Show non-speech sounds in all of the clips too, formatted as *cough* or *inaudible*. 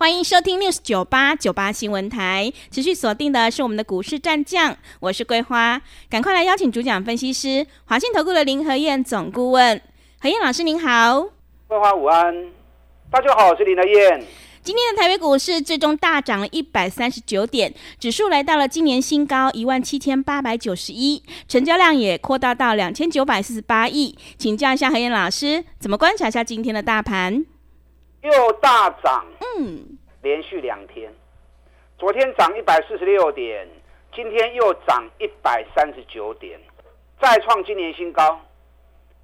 欢迎收听 News 九八九八新闻台，持续锁定的是我们的股市战将，我是桂花，赶快来邀请主讲分析师华信投顾的林和燕总顾问，何燕老师您好，桂花午安，大家好，我是林和燕。今天的台北股市最终大涨了一百三十九点，指数来到了今年新高一万七千八百九十一，成交量也扩大到两千九百四十八亿，请教一下何燕老师，怎么观察一下今天的大盘？又大涨，嗯，连续两天，昨天涨一百四十六点，今天又涨一百三十九点，再创今年新高，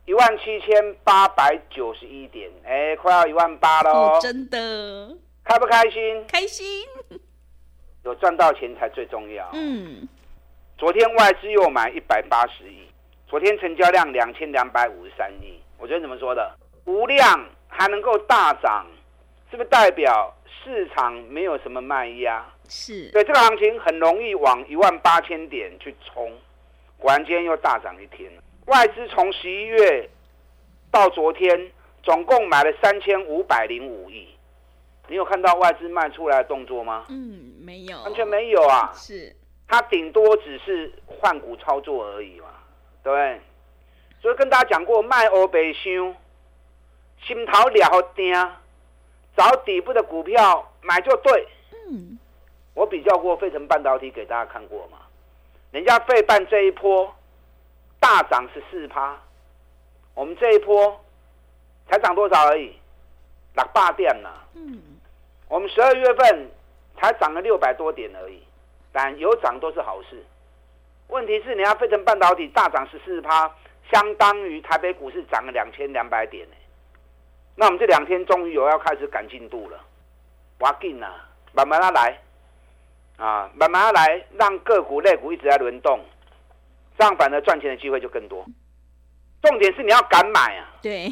一万七千八百九十一点，哎，快要一万八了哦，真的，开不开心？开心，有赚到钱才最重要。嗯，昨天外资又买一百八十亿，昨天成交量两千两百五十三亿，我觉得怎么说的？无量。还能够大涨，是不是代表市场没有什么卖压？是对这个行情很容易往一万八千点去冲，果然今天又大涨一天。外资从十一月到昨天，总共买了三千五百零五亿。你有看到外资卖出来的动作吗？嗯，没有，完全没有啊。是，它顶多只是换股操作而已嘛，对。所以跟大家讲过，卖欧北箱。心头了定，找底部的股票买就对。嗯，我比较过费城半导体给大家看过嘛，人家费半这一波大涨十四趴，我们这一波才涨多少而已，六百点呐。嗯，我们十二月份才涨了六百多点而已，但有涨都是好事。问题是，人家费城半导体大涨十四趴，相当于台北股市涨了两千两百点那我们这两天终于有要开始赶进度了，挖紧呐，慢慢来，啊，慢慢来，让个股、类股一直在轮动，这样反而赚钱的机会就更多。重点是你要敢买啊，对，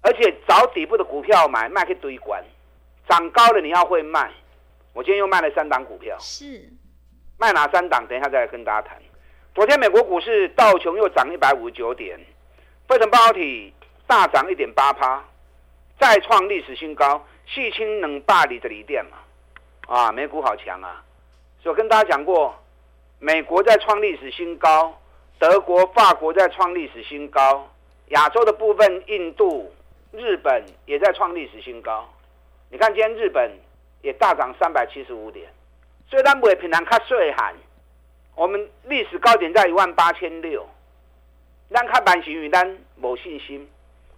而且找底部的股票买，卖去堆关，涨高了你要会卖。我今天又卖了三档股票，是，卖哪三档？等一下再来跟大家谈。昨天美国股市道琼又涨一百五十九点，费城半导体大涨一点八趴。再创历史新高，细清能霸里的锂电嘛？啊，美股好强啊！所以我跟大家讲过，美国在创历史新高，德国、法国在创历史新高，亚洲的部分，印度、日本也在创历史新高。你看今天日本也大涨三百七十五点，虽然不会平常看税寒，我们历史高点在一万八千六，咱看板型与咱没信心，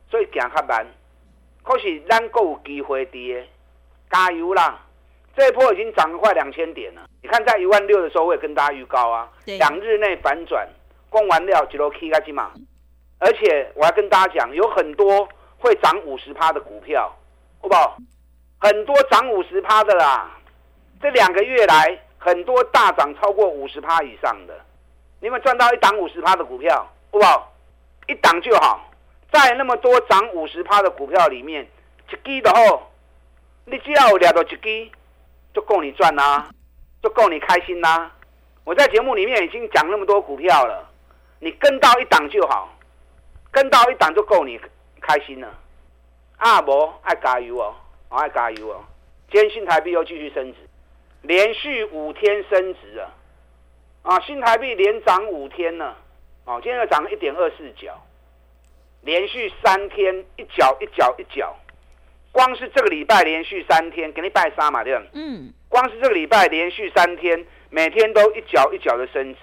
所以讲看板。可是咱够有机会跌，加油啦！这一波已经涨了快两千点了。你看在一万六的时候，我也跟大家预告啊，两日内反转，供完料就落 K 开机嘛。而且我还跟大家讲，有很多会涨五十趴的股票，好不好？很多涨五十趴的啦。这两个月来，很多大涨超过五十趴以上的，你们赚到一档五十趴的股票，好不好？一档就好。在那么多涨五十趴的股票里面，一支的话，你只要有两到一支，就够你赚啦、就够你开心啦、我在节目里面已经讲那么多股票了，你跟到一档就好，跟到一档就够你开心了。阿、啊、伯爱加油哦，我爱加油哦。今天新台币又继续升值，连续五天升值啊啊！新台币连涨五天了，哦，今天又涨了一点二四角。连续三天一角一角一角，光是这个礼拜连续三天给你拜杀嘛，对吧？嗯。光是这个礼拜连续三天，每天都一角一角的升值，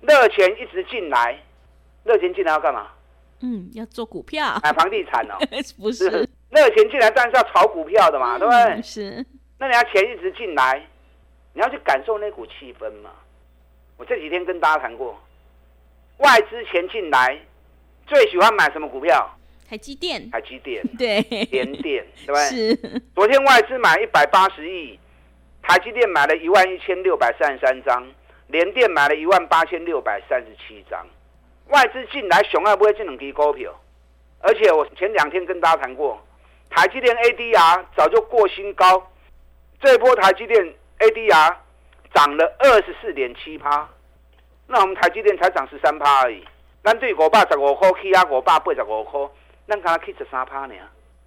热钱一直进来，热钱进来要干嘛？嗯，要做股票，买房地产哦。*laughs* 不是，热钱进来当然是要炒股票的嘛，嗯、对不对？是。那你要钱一直进来，你要去感受那股气氛嘛。我这几天跟大家谈过，外资钱进来。最喜欢买什么股票？台积电。台积电。*laughs* 对。联电，对不对？是。昨天外资买一百八十亿，台积电买了一万一千六百三十三张，联电买了一万八千六百三十七张，外资进来熊二不会进两支股票，而且我前两天跟大家谈过，台积电 ADR 早就过新高，这一波台积电 ADR 涨了二十四点七趴，那我们台积电才涨十三趴而已，咱对五百十五块起啊，五百八十五块，咱刚刚起十三趴呢，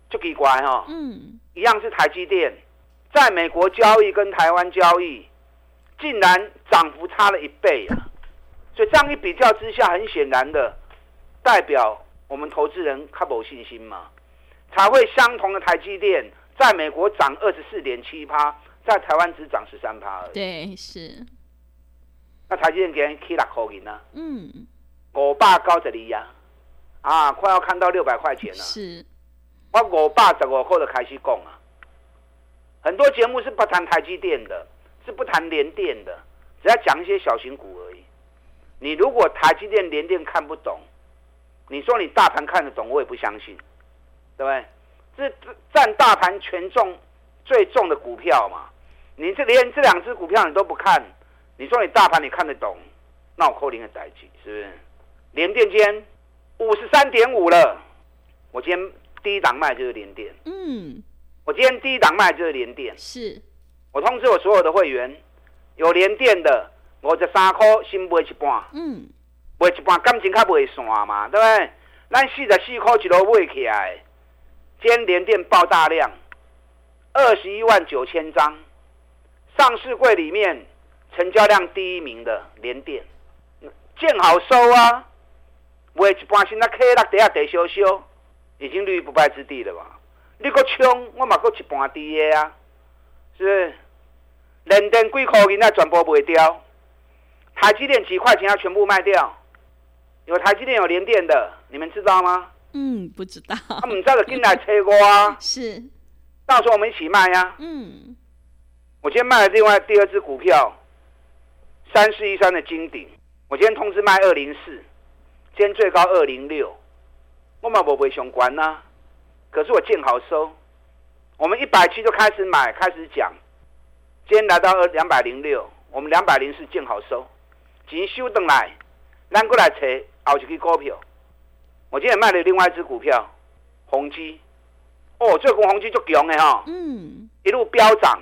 就奇怪哈。嗯，一样是台积电，在美国交易跟台湾交易。竟然涨幅差了一倍啊！所以这样一比较之下，很显然的代表我们投资人较没信心嘛，才会相同的台积电在美国涨二十四点七趴，在台湾只涨十三趴而已。对，是。那台积电给人 K 六块钱呢？嗯，五百九十二呀，啊，快要看到六百块钱了。是。我五百十五块就开始讲啊，很多节目是不谈台积电的。是不谈联电的，只要讲一些小型股而已。你如果台积电、联电看不懂，你说你大盘看得懂，我也不相信，对不对？这占大盘权重最重的股票嘛，你这连这两只股票你都不看，你说你大盘你看得懂，那我扣零的代志，是不是？联电今天五十三点五了，我今天第一档卖就是联电，嗯，我今天第一档卖就是联电，是。我通知我所有的会员，有联电的五十三块先卖一半，嗯，买一半感情较袂散嘛，对不对？咱四十四块一路卖起来，今天联电爆大量，二十一万九千张，上市柜里面成交量第一名的联电，见好收啊，卖一半现在 K 落底下得修修，已经立于不败之地了吧？你个冲，我嘛搁一半低的啊。是，联电几块钱啊全部卖掉，台积电几块钱要全部卖掉。有台积电有联电的，你们知道吗？嗯，不知道。他们在这进来催我啊。*laughs* 是，到时候我们一起卖呀、啊。嗯。我今天卖了另外第二支股票，三四一三的金鼎，我今天通知卖二零四，今天最高二零六，我嘛不会相关呐，可是我见好收。我们一百七就开始买，开始讲。今天来到二两百零六，我们两百零四见好收，钱收回来，咱过来找后一支股票。我今天卖了另外一只股票，宏基。哦，最近宏基就强的哈，嗯，一路飙涨，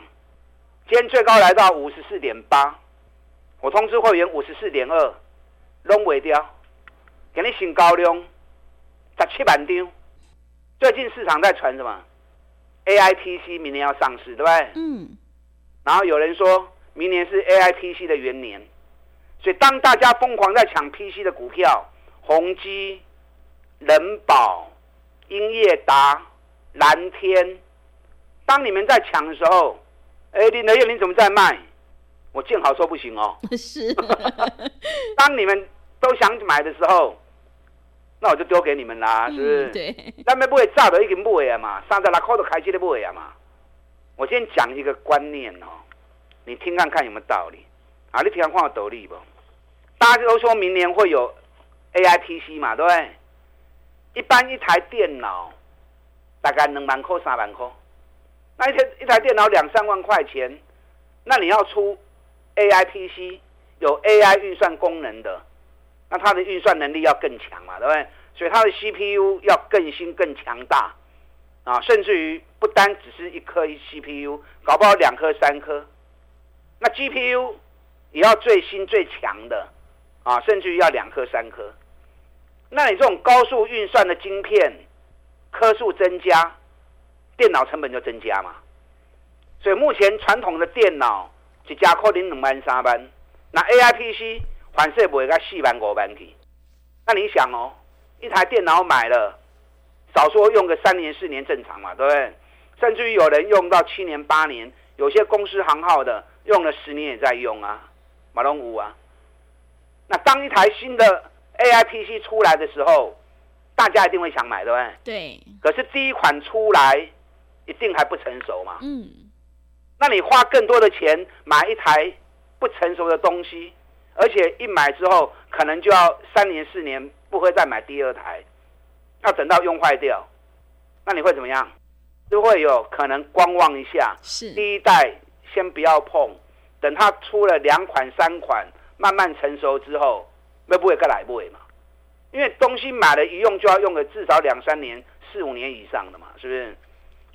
今天最高来到五十四点八，我通知会员五十四点二，拢未掉，给你新高量，十七万张。最近市场在传什么？AIPC 明年要上市，对不对？嗯。然后有人说明年是 AIPC 的元年，所以当大家疯狂在抢 PC 的股票，宏基、人保、英业达、蓝天，当你们在抢的时候，哎，林德燕，你怎么在卖？我见好说不行哦。*laughs* 是。*laughs* 当你们都想买的时候。那我就丢给你们啦，是不是？嗯、对。咱们不会炸的已经买啊嘛，三十六块都开始的买啊嘛。我先讲一个观念哦，你听看看有没有道理啊？你听看看有道理不？大家都说明年会有 AIPC 嘛，对不对？一般一台电脑大概两万块、三万块，那一台一台电脑两三万块钱，那你要出 AIPC 有 AI 运算功能的。那它的运算能力要更强嘛，对不对？所以它的 CPU 要更新、更强大啊，甚至于不单只是一颗 CPU，搞不好两颗、三颗。那 GPU 也要最新、最强的啊，甚至于要两颗、三颗。那你这种高速运算的晶片，颗数增加，电脑成本就增加嘛。所以目前传统的电脑一加可能两万、三万，那 AI PC。反射不会个四万五万去，那你想哦，一台电脑买了，少说用个三年四年正常嘛，对不对？甚至于有人用到七年八年，有些公司行号的用了十年也在用啊，马龙五啊。那当一台新的 AI PC 出来的时候，大家一定会想买，对不对？对。可是第一款出来，一定还不成熟嘛。嗯。那你花更多的钱买一台不成熟的东西。而且一买之后，可能就要三年四年，不会再买第二台，要等到用坏掉，那你会怎么样？就会有可能观望一下，是。第一代先不要碰，等它出了两款三款慢慢成熟之后，会不会再来不会嘛？因为东西买了一用就要用个至少两三年、四五年以上的嘛，是不是？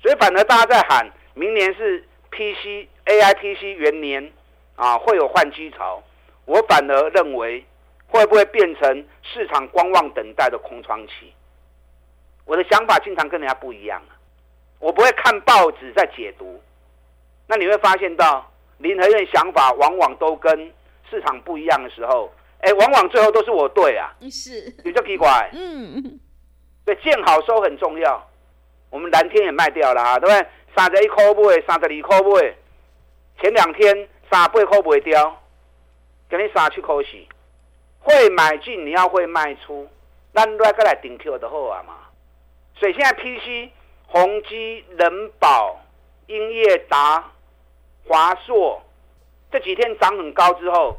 所以反而大家在喊明年是 PC AI PC 元年啊，会有换机潮。我反而认为会不会变成市场观望等待的空窗期？我的想法经常跟人家不一样，我不会看报纸在解读。那你会发现到林和彦想法往往都跟市场不一样的时候，哎，往往最后都是我对啊。是，你就奇怪。嗯，对，见好收很重要。我们蓝天也卖掉了啊，对不对？三十一块买，三十二块买。前两天三十八块卖掉，给你三十七块四。会买进，你要会卖出，咱来个来顶 Q 的好啊嘛。所以现在 PC、宏基、人保、英业达、华硕这几天涨很高之后，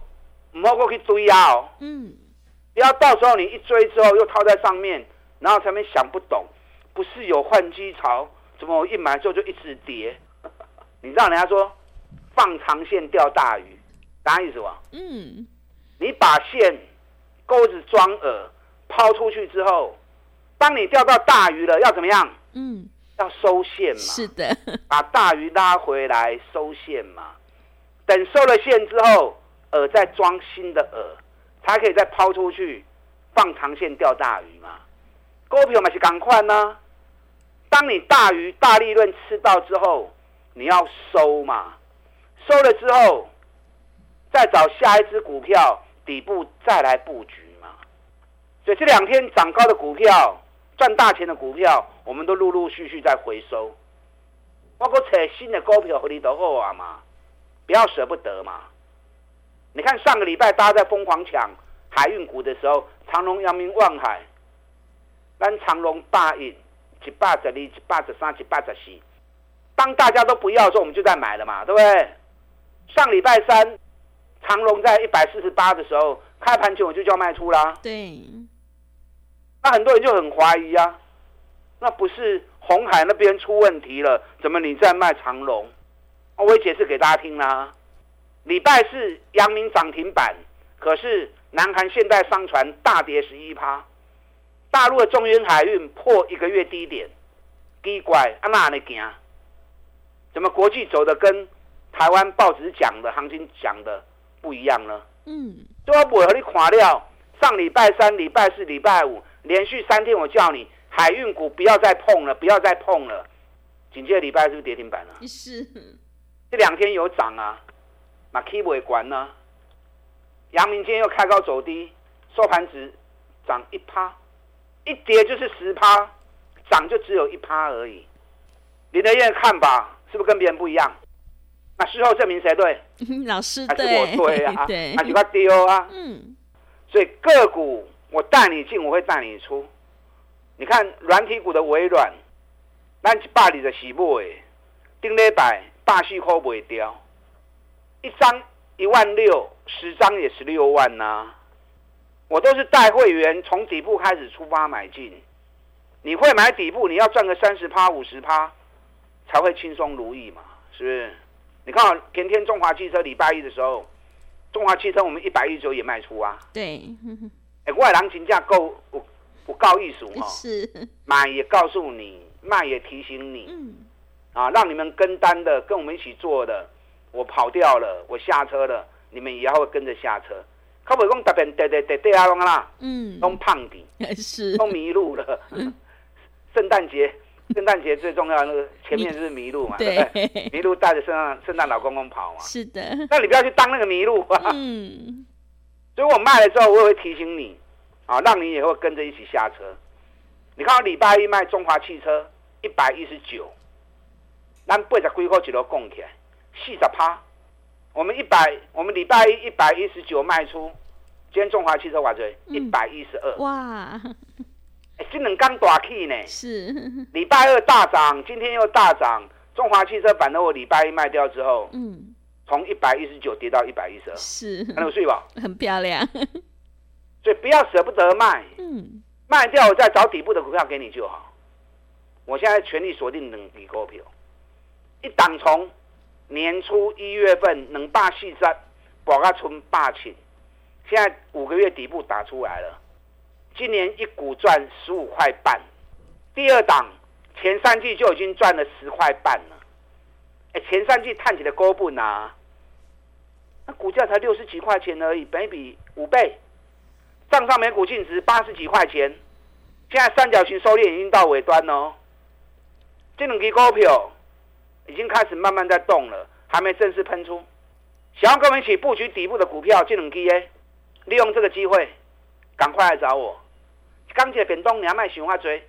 唔好过去追啊哦。嗯。不要到时候你一追之后又套在上面，然后才没想不懂，不是有换机潮，怎么我一买之后就一直跌？*laughs* 你知道人家说放长线钓大鱼，啥意思吧？嗯。你把线钩子装饵抛出去之后。当你钓到大鱼了，要怎么样？嗯，要收线嘛。是的，*laughs* 把大鱼拉回来收线嘛。等收了线之后，饵再装新的饵，才可以再抛出去，放长线钓大鱼嘛。股票嘛是赶快呢。当你大鱼大利润吃到之后，你要收嘛。收了之后，再找下一支股票底部再来布局嘛。所以这两天涨高的股票。赚大钱的股票，我们都陆陆续续在回收。包括扯新的股票和你都好啊嘛，不要舍不得嘛。你看上个礼拜大家在疯狂抢海运股的时候，长隆、阳明、望海，咱长荣八亿一百十二、一百十三、一百十四。当大家都不要的时候，我们就在买了嘛，对不对？上礼拜三，长荣在一百四十八的时候，开盘前我就叫卖出啦。对。那很多人就很怀疑啊，那不是红海那边出问题了，怎么你在卖长荣？我也解释给大家听啦。礼拜四阳明涨停板，可是南韩现代商船大跌十一趴，大陆的中远海运破一个月低点，奇怪，啊那你行？怎么国际走的跟台湾报纸讲的行情讲的不一样呢？嗯，都要不和你垮掉。上礼拜三、礼拜四、礼拜五。连续三天，我叫你海运股不要再碰了，不要再碰了。紧接着礼拜是不是跌停板了？是。这两天有涨啊，那 K 不会关呢？阳明今天又开高走低，收盘值涨一趴，一跌就是十趴，涨就只有一趴而已。林德燕看法是不是跟别人不一样？那事后证明谁对？*laughs* 老师还是我对啊？*laughs* 对，还是他丢啊？嗯。所以个股。我带你进，我会带你出。你看软体股的微软，咱一百二十四买，顶礼拜八四块卖掉，一张一万六，十张也十六万呐、啊。我都是带会员从底部开始出发买进。你会买底部，你要赚个三十趴、五十趴，才会轻松如意嘛，是不是？你看，前天中华汽车礼拜一的时候，中华汽车我们一百一十九也卖出啊。对。哎，外行情价够我我告一数哈，*laughs* 是买也告诉你，卖也提醒你，嗯，啊，让你们跟单的跟我们一起做的，我跑掉了，我下车了，你们也要跟着下车。可不讲特别对对对对啊，龙啊，嗯，都胖底，是都迷路了。圣诞节，*laughs* 圣诞节最重要的那个前面就是迷路嘛，对不对？迷路带着圣诞圣诞老公公跑嘛，是的。那你不要去当那个迷路啊，嗯。所以我卖了之后，我也会提醒你，啊，让你也会跟着一起下车。你看，我礼拜一卖中华汽车一百一十九，咱八十几块一路供起来，四十趴。我们一百，我们礼拜一一百一十九卖出，今天中华汽车多少？一百一十二。哇！哎，这两天大起呢。是。*laughs* 礼拜二大涨，今天又大涨。中华汽车反正我礼拜一卖掉之后，嗯。从一百一十九跌到一百一十二，是，很有税吧？*laughs* 很漂亮，所以不要舍不得卖，嗯，卖掉我再找底部的股票给你就好。我现在全力锁定两支股票，一档从年初一月份能霸四十，博到剩百七，现在五个月底部打出来了，今年一股赚十五块半，第二档前三季就已经赚了十块半了。哎，前三季探起的高不拿，那股价才六十几块钱而已，本益比五倍，账上每股净值八十几块钱，现在三角形收敛已经到尾端哦。这两支股票已经开始慢慢在动了，还没正式喷出。想要跟我们一起布局底部的股票，这两支诶，利用这个机会，赶快来找我。钢铁变动，你要卖循环锥，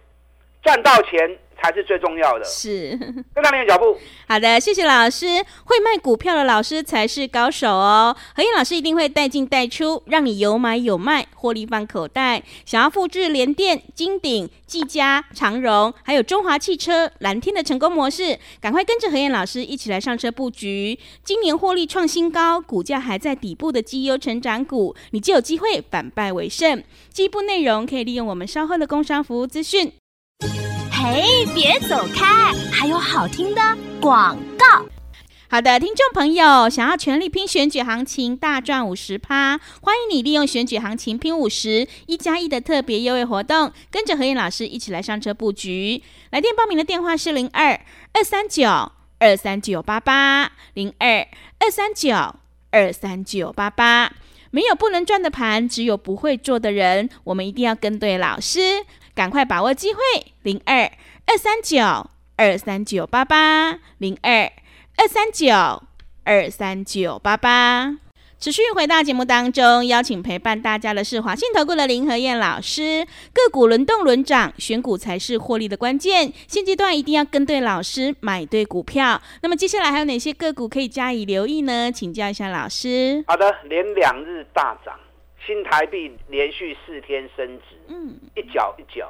赚到钱。才是最重要的，是 *laughs* 跟上你的脚步。好的，谢谢老师。会卖股票的老师才是高手哦。何燕老师一定会带进带出，让你有买有卖，获利放口袋。想要复制联电、金鼎、技嘉、长荣，还有中华汽车、蓝天的成功模式，赶快跟着何燕老师一起来上车布局。今年获利创新高，股价还在底部的绩优成长股，你就有机会反败为胜。进一步内容可以利用我们稍后的工商服务资讯。嘿，别走开！还有好听的广告。好的，听众朋友，想要全力拼选举行情，大赚五十趴，欢迎你利用选举行情拼五十一加一的特别优惠活动，跟着何燕老师一起来上车布局。来电报名的电话是零二二三九二三九八八零二二三九二三九八八。没有不能赚的盘，只有不会做的人。我们一定要跟对老师。赶快把握机会，零二二三九二三九八八，零二二三九二三九八八。持续回到节目当中，邀请陪伴大家的是华信投顾的林和燕老师。个股轮动轮涨，选股才是获利的关键。现阶段一定要跟对老师，买对股票。那么接下来还有哪些个股可以加以留意呢？请教一下老师。好的，连两日大涨。新台币连续四天升值，嗯，一角一角，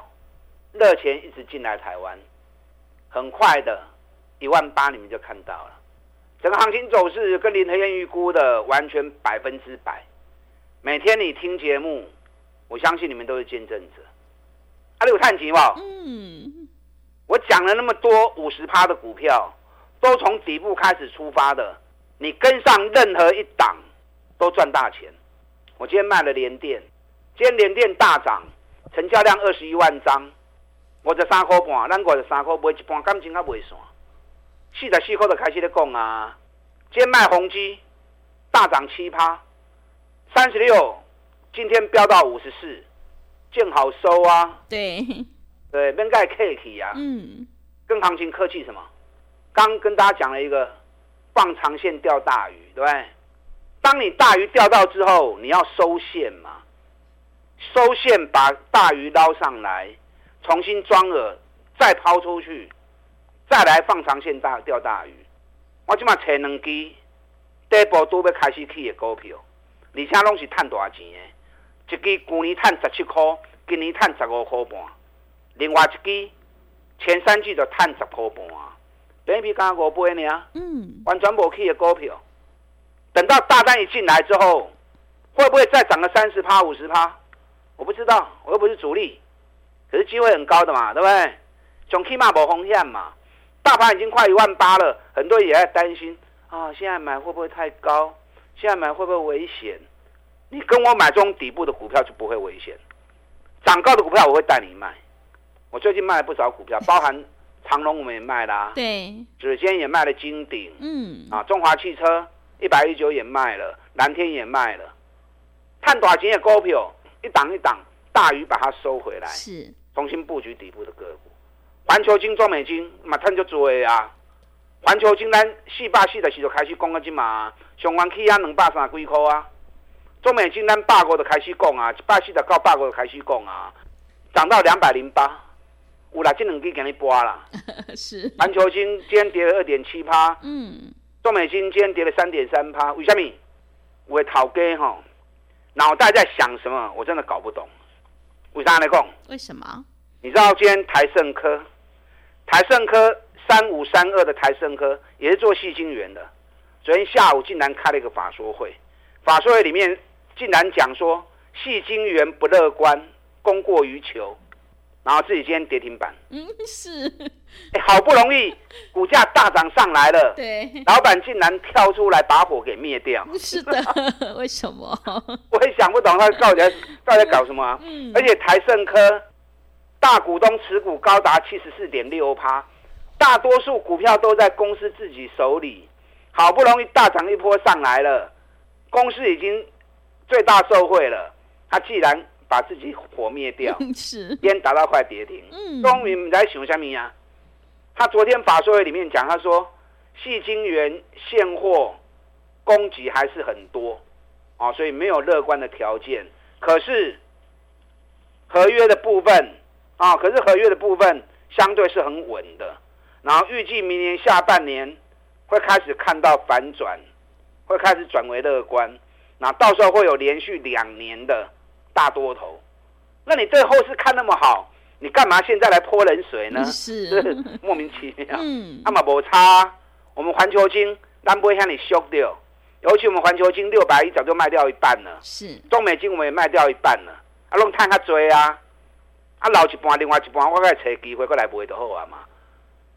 热钱一直进来台湾，很快的，一万八你们就看到了，整个行情走势跟林和燕预估的完全百分之百。每天你听节目，我相信你们都是见证者。阿有看齐吗？嗯，我讲了那么多五十趴的股票，都从底部开始出发的，你跟上任何一档都赚大钱。我今天卖了联电，今天联电大涨，成交量二十一万张，我才三块半，咱五十三块，卖一半感情还未算，四十四块就开始在讲啊。今天卖宏基，大涨七趴，三十六，今天飙到五十四，见好收啊。对，对，免盖客气啊。嗯，跟行情客气什么？刚跟大家讲了一个放长线钓大鱼，对不对？当你大鱼钓到之后，你要收线嘛？收线把大鱼捞上来，重新装饵，再抛出去，再来放长线大钓大鱼。我即马找两支，第一步都要开始起的股票，而且拢是赚大钱的。一支去年赚十七块，今年赚十五块半；另外一支前三季就赚十块半，本益比刚五倍呢，嗯，完全无起的股票。等到大单一进来之后，会不会再涨个三十趴、五十趴？我不知道，我又不是主力，可是机会很高的嘛，对不对？总起码无风险嘛。大盘已经快一万八了，很多人也在担心啊，现在买会不会太高？现在买会不会危险？你跟我买这种底部的股票就不会危险，涨高的股票我会带你卖。我最近卖了不少股票，*laughs* 包含长隆我们也卖啦、啊，对，指尖也卖了金鼎，嗯，啊，中华汽车。一百一九也卖了，蓝天也卖了，探大钱的股票一档一档，大鱼把它收回来，是重新布局底部的个股。环球金、中美金马上就做啊！环球金咱四百四的时就开始讲啊金嘛，上湾起啊两百三几块啊，中美金咱百五就开始讲啊，一百四十到百五就开始讲啊，涨到两百零八，有啦，这两支给你播啦。*laughs* 是环球金今天跌了二点七趴，嗯。中美金今天跌了三点三趴，为什么？我头家哈，脑袋在想什么？我真的搞不懂。为啥来讲？为什么？你知道今天台盛科，台盛科三五三二的台盛科也是做细晶圆的。昨天下午竟然开了一个法说会，法说会里面竟然讲说细晶圆不乐观，供过于求。然后自己今天跌停板。嗯，是。哎，好不容易股价大涨上来了，对，老板竟然跳出来把火给灭掉。是的，*laughs* 为什么？我也想不懂他到底在 *laughs* 到底在搞什么啊。嗯。而且台盛科大股东持股高达七十四点六趴，大多数股票都在公司自己手里。好不容易大涨一波上来了，公司已经最大受惠了，他既然。把自己火灭掉，*laughs* 是，先达到快跌停。嗯，终于你在想什么呀？他昨天法说会里面讲，他说，细晶圆现货供给还是很多，啊，所以没有乐观的条件。可是合约的部分啊，可是合约的部分相对是很稳的。然后预计明年下半年会开始看到反转，会开始转为乐观。那到时候会有连续两年的。大多头，那你对后市看那么好，你干嘛现在来泼冷水呢？*laughs* 是，是 *laughs* 莫名其妙。嗯，那么无差，我们环球金单不会向你修掉。尤其我们环球金六百一早就卖掉一半了。是，中美金我们也卖掉一半了。啊，拢探较追啊，啊，留一半，另外一半我再找机会过来买就好啊嘛。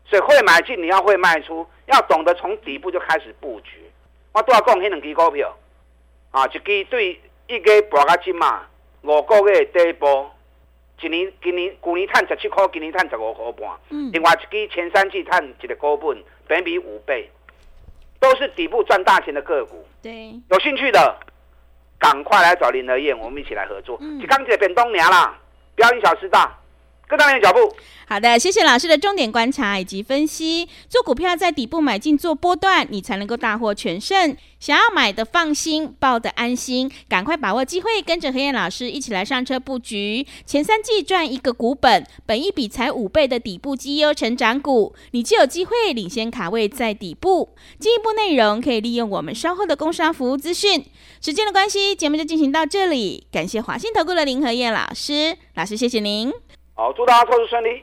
所以会买进，你要会卖出，要懂得从底部就开始布局。我都要讲，那两支股票，啊，一支对一个博个金嘛。五个月第一波，今年今年去年赚十七块，今年赚十五块半。嗯，另外一支前三季赚一个股本，本比五倍，都是底部赚大钱的个股。对，有兴趣的赶快来找林德燕，我们一起来合作。嗯，刚姐变东娘啦，不要因小失大。跟上你的脚步。好的，谢谢老师的重点观察以及分析。做股票在底部买进做波段，你才能够大获全胜。想要买的放心，抱的安心，赶快把握机会，跟着何燕老师一起来上车布局。前三季赚一个股本，本一笔才五倍的底部绩优成长股，你就有机会领先卡位在底部。进一步内容可以利用我们稍后的工商服务资讯。时间的关系，节目就进行到这里。感谢华信投顾的林何燕老师，老师谢谢您。好，祝大家操作顺利。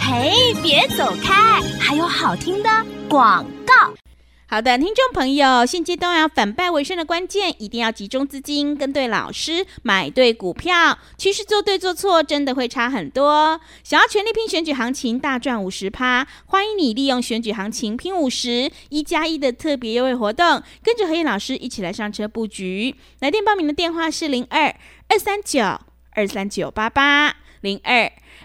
嘿，别走开，还有好听的广告。好的，听众朋友，现阶段要反败为胜的关键，一定要集中资金，跟对老师，买对股票。趋势做对做错，真的会差很多。想要全力拼选举行情，大赚五十趴，欢迎你利用选举行情拼五十一加一的特别优惠活动，跟着何燕老师一起来上车布局。来电报名的电话是零二二三九二三九八八零二。